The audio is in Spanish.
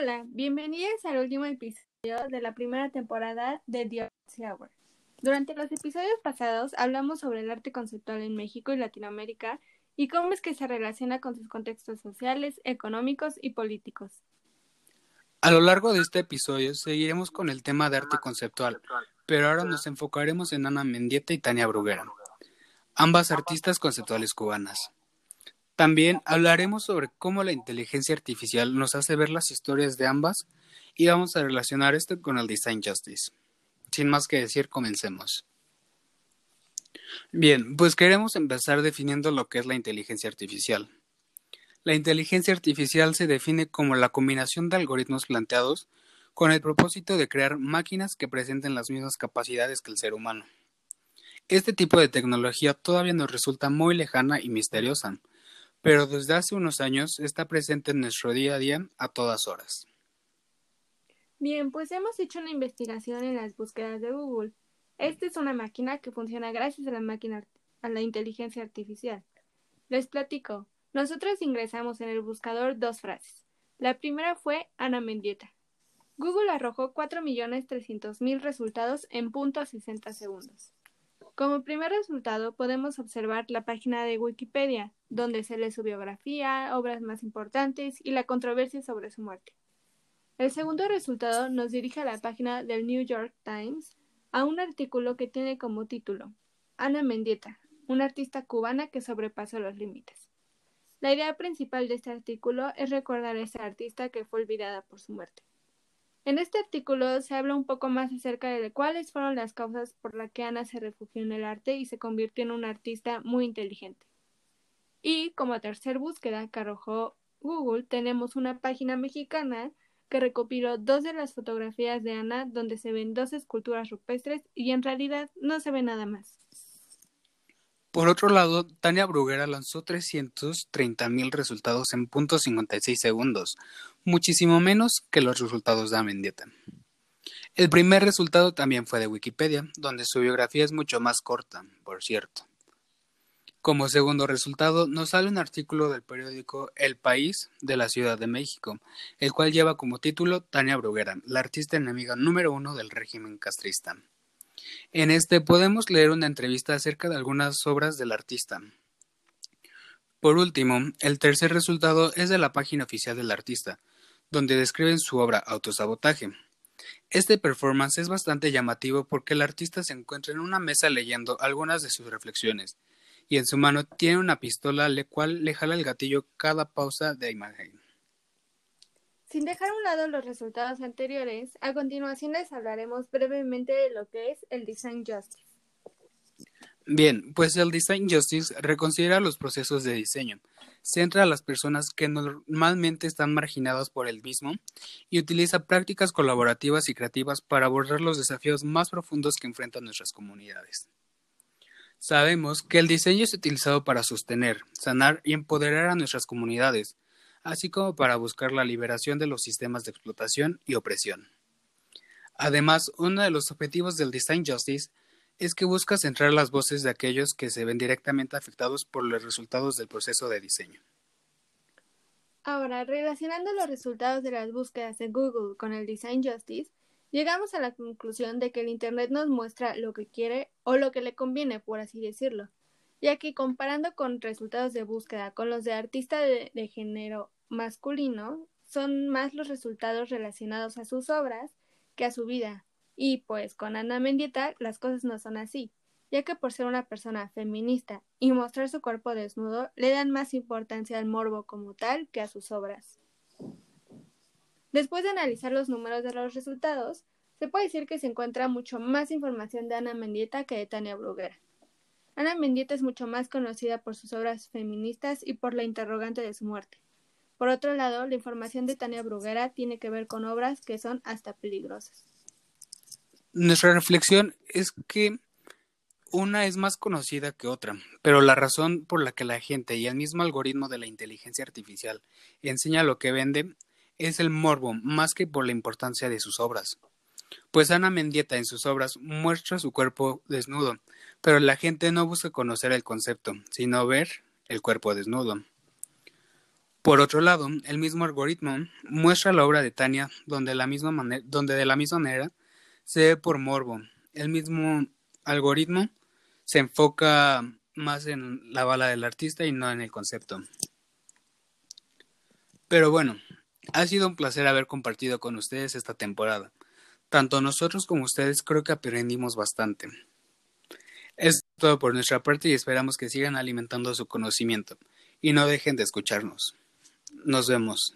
Hola, bienvenidos al último episodio de la primera temporada de The Arts Hour. Durante los episodios pasados hablamos sobre el arte conceptual en México y Latinoamérica y cómo es que se relaciona con sus contextos sociales, económicos y políticos. A lo largo de este episodio seguiremos con el tema de arte conceptual, pero ahora nos enfocaremos en Ana Mendieta y Tania Bruguera, ambas artistas conceptuales cubanas. También hablaremos sobre cómo la inteligencia artificial nos hace ver las historias de ambas y vamos a relacionar esto con el design justice. Sin más que decir, comencemos. Bien, pues queremos empezar definiendo lo que es la inteligencia artificial. La inteligencia artificial se define como la combinación de algoritmos planteados con el propósito de crear máquinas que presenten las mismas capacidades que el ser humano. Este tipo de tecnología todavía nos resulta muy lejana y misteriosa, pero desde hace unos años está presente en nuestro día a día a todas horas. Bien, pues hemos hecho una investigación en las búsquedas de Google. Esta es una máquina que funciona gracias a la máquina a la inteligencia artificial. Les platico. Nosotros ingresamos en el buscador dos frases. La primera fue Ana Mendieta. Google arrojó 4.300.000 resultados en .60 segundos. Como primer resultado podemos observar la página de Wikipedia, donde se lee su biografía, obras más importantes y la controversia sobre su muerte. El segundo resultado nos dirige a la página del New York Times, a un artículo que tiene como título Ana Mendieta, una artista cubana que sobrepasó los límites. La idea principal de este artículo es recordar a esa artista que fue olvidada por su muerte. En este artículo se habla un poco más acerca de cuáles fueron las causas por las que Ana se refugió en el arte y se convirtió en una artista muy inteligente. Y como tercer búsqueda que arrojó Google, tenemos una página mexicana que recopiló dos de las fotografías de Ana donde se ven dos esculturas rupestres y en realidad no se ve nada más. Por otro lado, Tania Bruguera lanzó 330.000 resultados en .56 segundos, muchísimo menos que los resultados de Amendieta. El primer resultado también fue de Wikipedia, donde su biografía es mucho más corta, por cierto. Como segundo resultado, nos sale un artículo del periódico El País de la Ciudad de México, el cual lleva como título Tania Bruguera, la artista enemiga número uno del régimen castrista. En este podemos leer una entrevista acerca de algunas obras del artista. Por último, el tercer resultado es de la página oficial del artista, donde describen su obra Autosabotaje. Este performance es bastante llamativo porque el artista se encuentra en una mesa leyendo algunas de sus reflexiones, y en su mano tiene una pistola la cual le jala el gatillo cada pausa de imagen. Sin dejar a un lado los resultados anteriores, a continuación les hablaremos brevemente de lo que es el Design Justice. Bien, pues el Design Justice reconsidera los procesos de diseño, centra a las personas que normalmente están marginadas por el mismo y utiliza prácticas colaborativas y creativas para abordar los desafíos más profundos que enfrentan nuestras comunidades. Sabemos que el diseño es utilizado para sostener, sanar y empoderar a nuestras comunidades, así como para buscar la liberación de los sistemas de explotación y opresión. Además, uno de los objetivos del Design Justice es que busca centrar las voces de aquellos que se ven directamente afectados por los resultados del proceso de diseño. Ahora, relacionando los resultados de las búsquedas de Google con el Design Justice, llegamos a la conclusión de que el Internet nos muestra lo que quiere o lo que le conviene, por así decirlo ya que comparando con resultados de búsqueda con los de artista de, género masculino, son más los resultados relacionados a sus obras que a su vida. Y pues con Ana Mendieta las cosas no son así, ya que por ser una persona feminista y mostrar su cuerpo desnudo, le dan más importancia al morbo como tal que a sus obras. Después de analizar los números de los resultados, se puede decir que se encuentra mucho más información de Ana Mendieta que de Tania Bruguera. Ana Mendieta es mucho más conocida por sus obras feministas y por la interrogante de su muerte. Por otro lado, la información de Tania Bruguera tiene que ver con obras que son hasta peligrosas. Nuestra reflexión es que una es más conocida que otra, pero la razón por la que la gente y el mismo algoritmo de la inteligencia artificial enseña lo que vende es el morbo más que por la importancia de sus obras. Pues Ana Mendieta en sus obras muestra su cuerpo desnudo, pero la gente no busca conocer el concepto, sino ver el cuerpo desnudo. Por otro lado, el mismo algoritmo muestra la obra de Tania donde, la de la misma manera se ve por morbo. El mismo algoritmo se enfoca más en la bala del artista y no en el concepto. Pero bueno, ha sido un placer haber compartido con ustedes esta temporada. Tanto nosotros como ustedes creo que aprendimos bastante. Es todo por nuestra parte y esperamos que sigan alimentando su conocimiento y no dejen de escucharnos. Nos vemos.